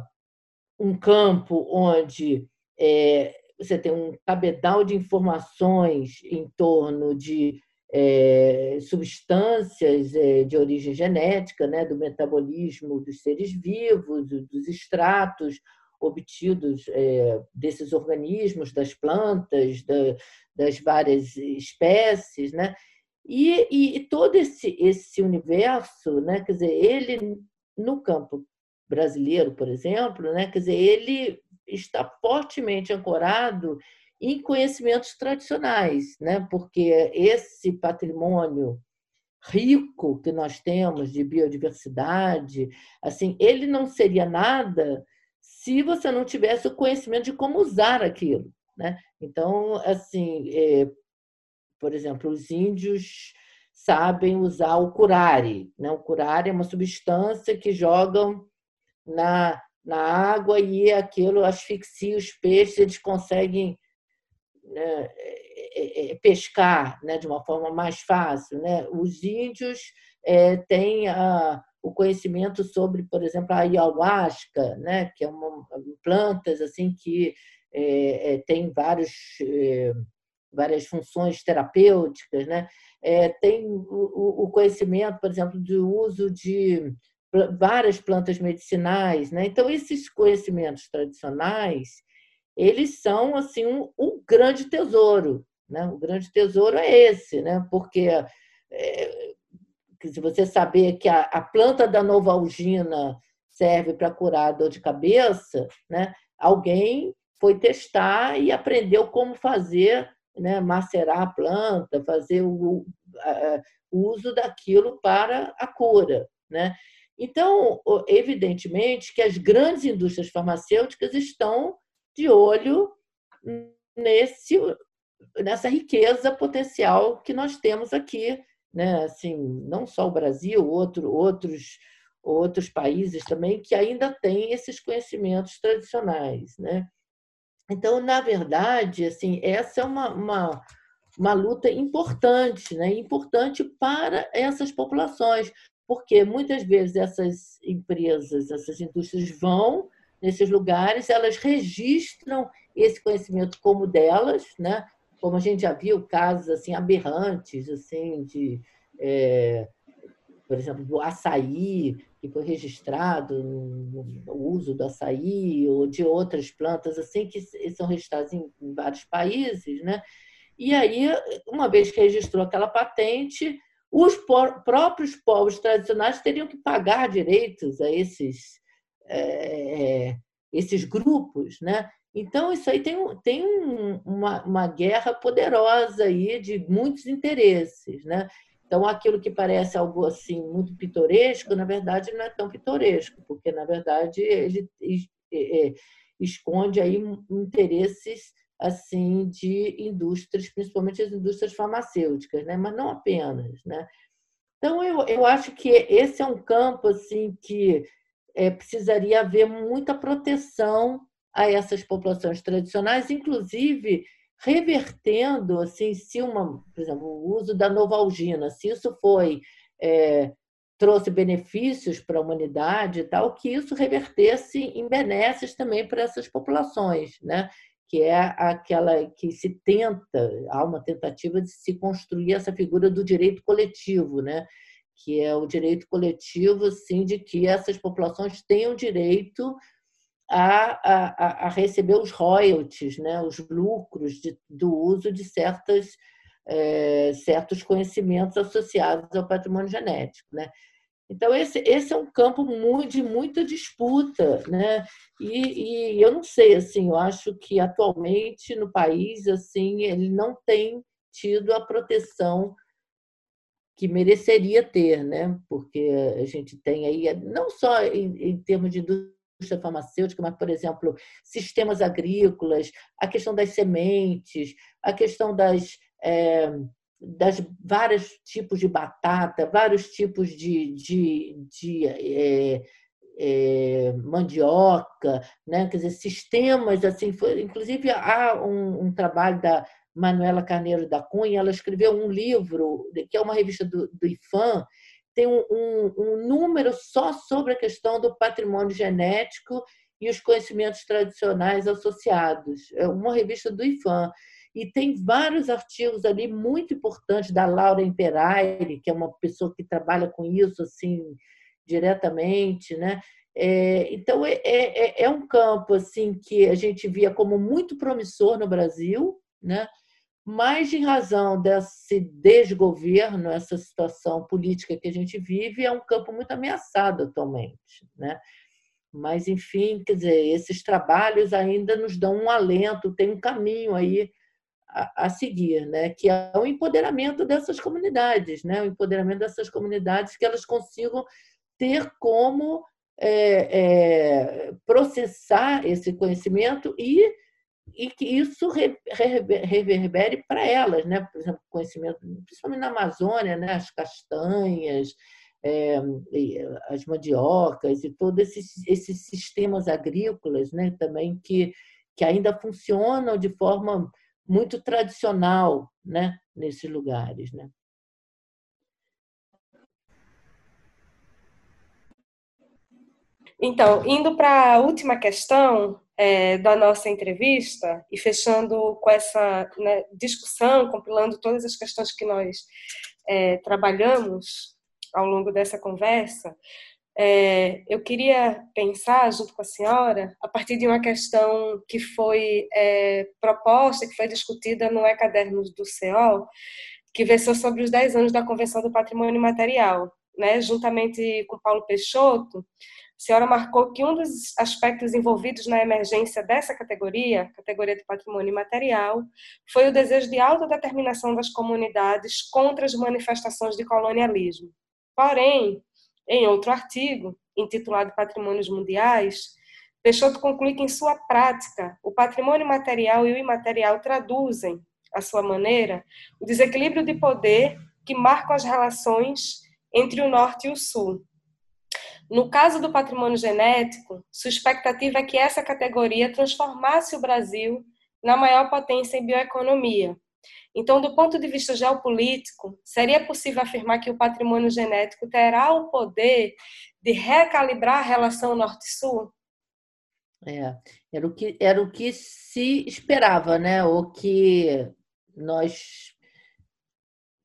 Speaker 2: um campo onde é, você tem um cabedal de informações em torno de é, substâncias é, de origem genética, né, do metabolismo dos seres vivos, dos extratos, obtidos é, desses organismos, das plantas, da, das várias espécies, né? E, e, e, todo esse, esse universo, né? quer dizer, ele no campo brasileiro, por exemplo, né? quer dizer, ele está fortemente ancorado em conhecimentos tradicionais, né? porque esse patrimônio rico que nós temos de biodiversidade, assim, ele não seria nada se você não tivesse o conhecimento de como usar aquilo, né? Então, assim, é, por exemplo, os índios sabem usar o curare, né? O curare é uma substância que jogam na, na água e aquilo asfixia os peixes, eles conseguem né, é, é, pescar né, de uma forma mais fácil. Né? Os índios é, têm a, o conhecimento sobre, por exemplo, a ayahuasca, né, que é uma plantas assim que é, é, tem vários, é, várias funções terapêuticas, né? É, tem o, o, conhecimento, por exemplo, do uso de várias plantas medicinais, né? Então esses conhecimentos tradicionais eles são assim um, um grande tesouro, né? O grande tesouro é esse, né? Porque é, se você saber que a, a planta da novalgina serve para curar dor de cabeça, né? Alguém foi testar e aprendeu como fazer, né? Macerar a planta, fazer o, a, o uso daquilo para a cura, né? Então, evidentemente que as grandes indústrias farmacêuticas estão de olho nesse nessa riqueza potencial que nós temos aqui, né? Assim, não só o Brasil, outro, outros outros países também que ainda têm esses conhecimentos tradicionais, né? Então, na verdade, assim, essa é uma, uma, uma luta importante, né? Importante para essas populações, porque muitas vezes essas empresas, essas indústrias vão nesses lugares, elas registram esse conhecimento como delas, né? Como a gente já viu casos assim aberrantes, assim de, é, por exemplo, do açaí que foi registrado o uso do açaí ou de outras plantas assim que são registradas em, vários países, né? E aí, uma vez que registrou aquela patente, os próprios povos tradicionais teriam que pagar direitos a esses é, esses grupos, né? Então isso aí tem, tem um, uma, uma guerra poderosa aí de muitos interesses, né? Então aquilo que parece algo assim muito pitoresco, na verdade não é tão pitoresco, porque na verdade ele é, esconde aí interesses assim de indústrias, principalmente as indústrias farmacêuticas, né? Mas não apenas, né? Então eu, eu acho que esse é um campo assim que é, precisaria haver muita proteção a essas populações tradicionais, inclusive revertendo, assim, se uma, por exemplo, o uso da novalgina, se isso foi é, trouxe benefícios para a humanidade e tal, que isso revertesse em benesses também para essas populações, né? Que é aquela que se tenta, há uma tentativa de se construir essa figura do direito coletivo, né? que é o direito coletivo, sim, de que essas populações tenham direito a, a, a receber os royalties, né, os lucros de, do uso de certas, é, certos conhecimentos associados ao patrimônio genético. Né? Então, esse, esse é um campo de muita disputa. Né? E, e eu não sei, assim, eu acho que atualmente no país assim ele não tem tido a proteção que mereceria ter, né? porque a gente tem aí, não só em, em termos de indústria farmacêutica, mas, por exemplo, sistemas agrícolas, a questão das sementes, a questão das, é, das vários tipos de batata, vários tipos de, de, de é, é, mandioca, né? quer dizer, sistemas assim, foi, inclusive há um, um trabalho da Manuela Carneiro da Cunha, ela escreveu um livro, que é uma revista do, do IFAM, tem um, um, um, número só sobre a questão do patrimônio genético e os conhecimentos tradicionais associados. É uma revista do IFAM. E tem vários artigos ali muito importantes da Laura Imperaire, que é uma pessoa que trabalha com isso assim diretamente, né? É, então, é, é, é, um campo assim que a gente via como muito promissor no Brasil, né? mas em razão desse desgoverno, essa situação política que a gente vive, é um campo muito ameaçado atualmente. Né? Mas, enfim, quer dizer, esses trabalhos ainda nos dão um alento, tem um caminho aí a, seguir, né? que é o empoderamento dessas comunidades, né? o empoderamento dessas comunidades que elas consigam ter como é, é, processar esse conhecimento e, e que isso reverbere para elas, né? por exemplo, conhecimento, principalmente na Amazônia, né? as castanhas, é, as mandiocas e todos esses, esses sistemas agrícolas né? também que, que ainda funcionam de forma muito tradicional né? nesses lugares. Né?
Speaker 3: Então, indo para a última questão é, da nossa entrevista e fechando com essa né, discussão, compilando todas as questões que nós é, trabalhamos ao longo dessa conversa, é, eu queria pensar, junto com a senhora, a partir de uma questão que foi é, proposta, que foi discutida no E-Cadernos do CEO, que versou sobre os 10 anos da Convenção do Patrimônio Material. Né, juntamente com Paulo Peixoto, a senhora marcou que um dos aspectos envolvidos na emergência dessa categoria, categoria de patrimônio imaterial, foi o desejo de autodeterminação das comunidades contra as manifestações de colonialismo. Porém, em outro artigo, intitulado Patrimônios Mundiais, Peixoto conclui que, em sua prática, o patrimônio material e o imaterial traduzem, à sua maneira, o desequilíbrio de poder que marcam as relações entre o Norte e o Sul, no caso do patrimônio genético, sua expectativa é que essa categoria transformasse o Brasil na maior potência em bioeconomia. Então, do ponto de vista geopolítico, seria possível afirmar que o patrimônio genético terá o poder de recalibrar a relação Norte-Sul?
Speaker 2: É, era o que era o que se esperava, né? O que nós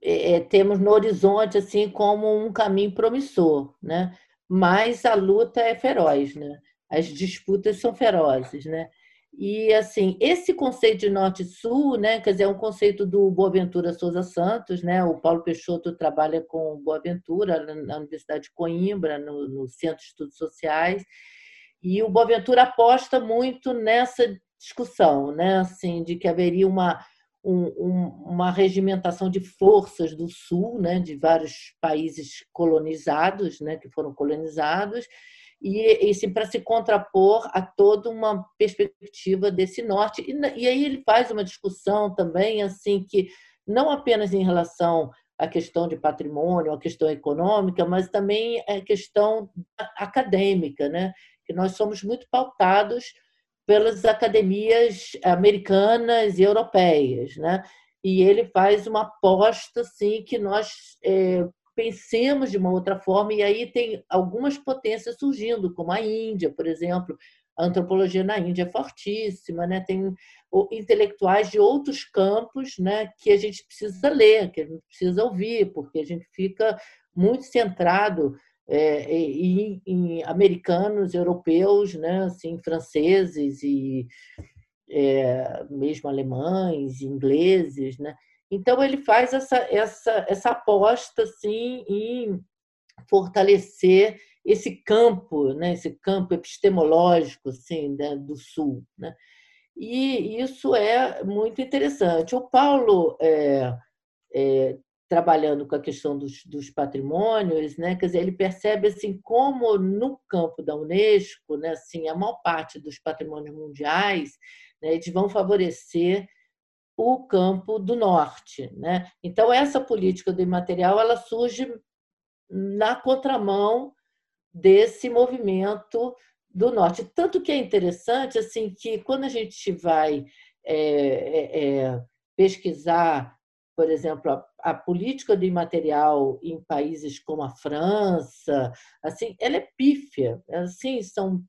Speaker 2: é, temos no horizonte assim como um caminho promissor, né? mas a luta é feroz, né? As disputas são ferozes, né? E assim, esse conceito de norte e sul, né, quer dizer, é um conceito do Boaventura Souza Santos, né? O Paulo Peixoto trabalha com Boaventura na Universidade de Coimbra, no, no Centro de Estudos Sociais, e o Boaventura aposta muito nessa discussão, né, assim, de que haveria uma um, um, uma regimentação de forças do Sul, né, de vários países colonizados, né, que foram colonizados, e, e para se contrapor a toda uma perspectiva desse norte. E, e aí ele faz uma discussão também, assim, que não apenas em relação à questão de patrimônio, à questão econômica, mas também a questão acadêmica, né? que nós somos muito pautados pelas academias americanas e europeias, né? E ele faz uma aposta assim que nós é, pensemos de uma outra forma e aí tem algumas potências surgindo, como a Índia, por exemplo. A antropologia na Índia é fortíssima, né? Tem intelectuais de outros campos, né? Que a gente precisa ler, que a gente precisa ouvir, porque a gente fica muito centrado é, em, em, americanos, europeus, né, assim, franceses e é, mesmo alemães, ingleses, né? Então ele faz essa essa essa aposta assim em fortalecer esse campo, né, esse campo epistemológico assim, né, do sul, né? E isso é muito interessante. O Paulo é, é, trabalhando com a questão dos, dos, patrimônios, né? Quer dizer, ele percebe assim como no campo da UNESCO, né, assim, a maior parte dos patrimônios mundiais, né, eles vão favorecer o campo do norte, né? Então essa política do imaterial ela surge na contramão desse movimento do norte, tanto que é interessante assim que quando a gente vai é, é, é pesquisar por exemplo, a, a, política do imaterial em países como a França, assim, ela é pífia, assim, são,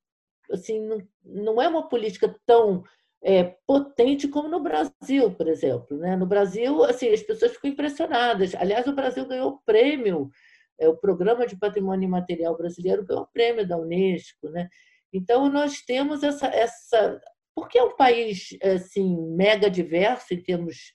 Speaker 2: assim, não, não é uma política tão é, potente como no Brasil, por exemplo, né? No Brasil, assim, as pessoas ficam impressionadas. Aliás, o Brasil ganhou o prêmio é, o Programa de Patrimônio Imaterial Brasileiro ganhou o prêmio da Unesco. Né? Então, nós temos essa, essa. Porque é um país assim, mega diverso em termos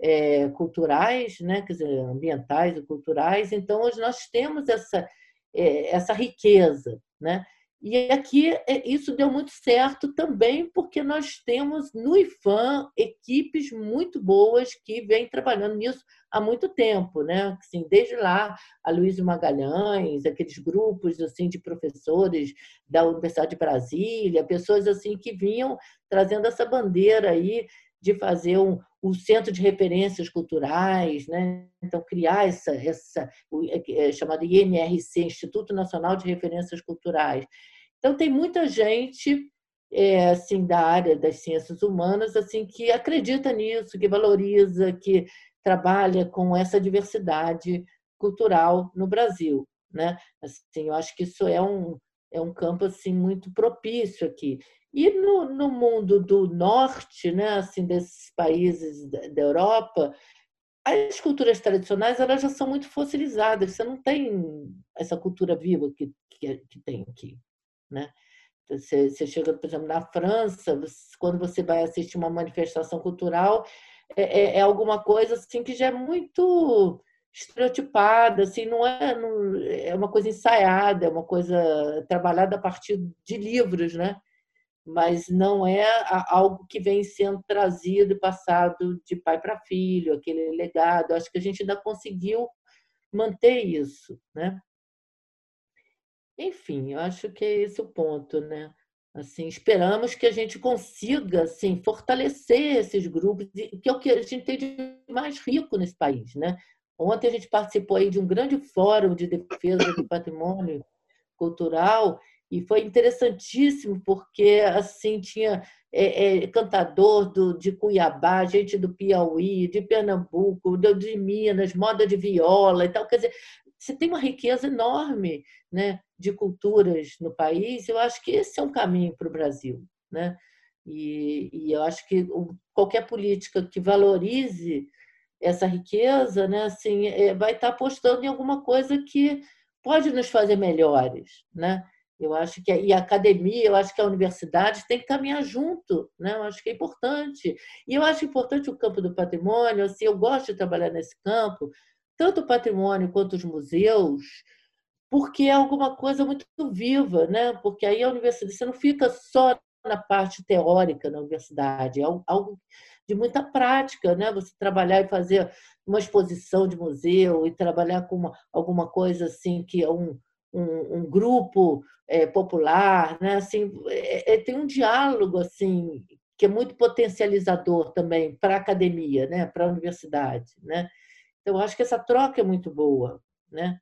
Speaker 2: é, culturais, né? quer dizer, ambientais e culturais, então nós temos essa, é, essa riqueza. Né? E aqui é, isso deu muito certo também porque nós temos no IFAM equipes muito boas que vêm trabalhando nisso há muito tempo, né? Assim, desde lá, a Luísa Magalhães, aqueles grupos assim de professores da Universidade de Brasília, pessoas assim que vinham trazendo essa bandeira aí de fazer um, o centro de referências culturais, né? então criar essa, essa é, é chamado INRC, Instituto Nacional de Referências Culturais. Então tem muita gente é, assim da área das ciências humanas assim que acredita nisso, que valoriza, que trabalha com essa diversidade cultural no Brasil, né? Assim, eu acho que isso é um é um campo assim muito propício aqui. E no, no mundo do norte, né, assim desses países da, Europa, as culturas tradicionais elas já são muito fossilizadas. Você não tem essa cultura viva que, que, que tem aqui, né? Você, você, chega, por exemplo, na França, você, quando você vai assistir uma manifestação cultural, é, é, é, alguma coisa assim que já é muito estereotipada, assim, não é, não, é uma coisa ensaiada, é uma coisa trabalhada a partir de livros, né? Mas não é algo que vem sendo trazido e passado de pai para filho, aquele legado. Acho que a gente ainda conseguiu manter isso, né? Enfim, eu acho que é esse o ponto, né? Assim, esperamos que a gente consiga assim, fortalecer esses grupos, que é o que a gente tem de mais rico nesse país. Né? Ontem a gente participou aí de um grande fórum de defesa do patrimônio cultural e foi interessantíssimo porque assim tinha é, é, cantador do, de Cuiabá, gente do Piauí, de Pernambuco, de Minas, moda de viola e tal. Quer dizer, você tem uma riqueza enorme né, de culturas no país. Eu acho que esse é um caminho para o Brasil. Né? E, e, eu acho que qualquer política que valorize essa riqueza né, assim, é, vai estar apostando em alguma coisa que pode nos fazer melhores. Né? Eu acho que e a academia, eu acho que a universidade tem que caminhar junto, né? Eu acho que é importante. E eu acho importante o campo do patrimônio, assim, eu gosto de trabalhar nesse campo, tanto o patrimônio quanto os museus, porque é alguma coisa muito viva, né? Porque aí a universidade, você não fica só na parte teórica na universidade, é algo de muita prática, né? Você trabalhar e fazer uma exposição de museu e trabalhar com uma, alguma coisa assim que é um, um, um grupo é, popular, né? Assim, é, é, tem um diálogo assim que é muito potencializador também para a academia, né? Para a universidade, né? Então, acho que essa troca é muito boa, né?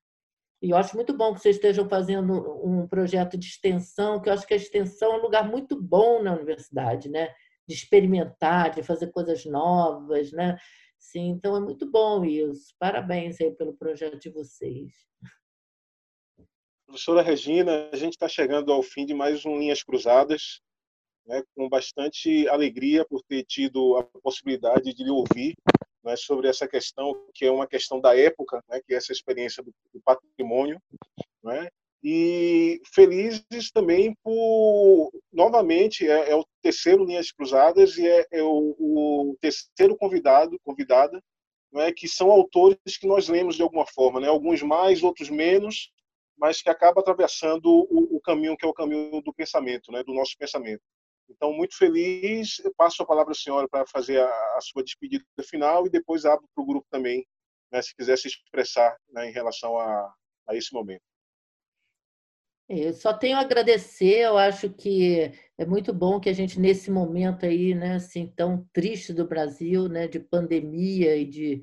Speaker 2: E eu acho muito bom que vocês estejam fazendo um projeto de extensão, que eu acho que a extensão é um lugar muito bom na universidade, né? De experimentar, de fazer coisas novas, né? Sim, então é muito bom isso. Parabéns aí pelo projeto de vocês.
Speaker 1: Professora Regina, a gente está chegando ao fim de mais um Linhas Cruzadas, né, com bastante alegria por ter tido a possibilidade de lhe ouvir né, sobre essa questão, que é uma questão da época, né, que é essa experiência do, do patrimônio, né, e felizes também por, novamente, é, é o terceiro Linhas Cruzadas e é, é o, o, terceiro convidado, convidada, né, que são autores que nós lemos de alguma forma, né, alguns mais, outros menos, mas que acaba atravessando o, o caminho que é o caminho do pensamento, né, do nosso pensamento. Então, muito feliz. Passo a palavra à senhora para fazer a, a, sua despedida final e depois abro para o grupo também, né, se quiser se expressar né, em relação a, a esse momento.
Speaker 2: Eu só tenho a agradecer, eu acho que é muito bom que a gente, nesse momento aí, né, assim, tão triste do Brasil, né, de pandemia e de é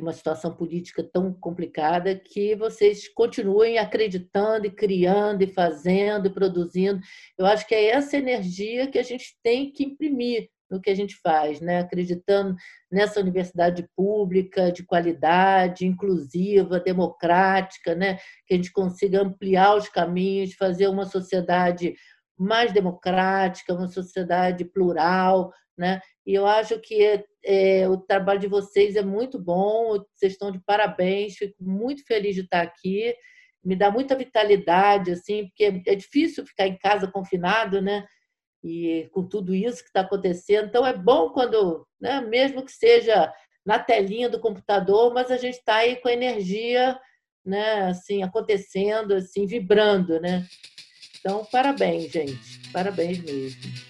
Speaker 2: uma situação política tão complicada que vocês continuem acreditando e criando e fazendo e produzindo. Eu acho que é essa energia que a gente tem que imprimir no que a gente faz, né? acreditando nessa universidade pública de qualidade, inclusiva, democrática, né? que a gente consiga ampliar os caminhos, fazer uma sociedade mais democrática, uma sociedade plural, né? E eu acho que é, o trabalho de vocês é muito bom, vocês estão de parabéns, fico muito feliz de estar aqui, me dá muita vitalidade, assim, porque é difícil ficar em casa confinado, né? E com tudo isso que está acontecendo, então é bom quando, né, mesmo que seja na telinha do computador, mas a gente está aí com a energia, né, assim, acontecendo, assim, vibrando, né? Então, parabéns, gente, parabéns mesmo.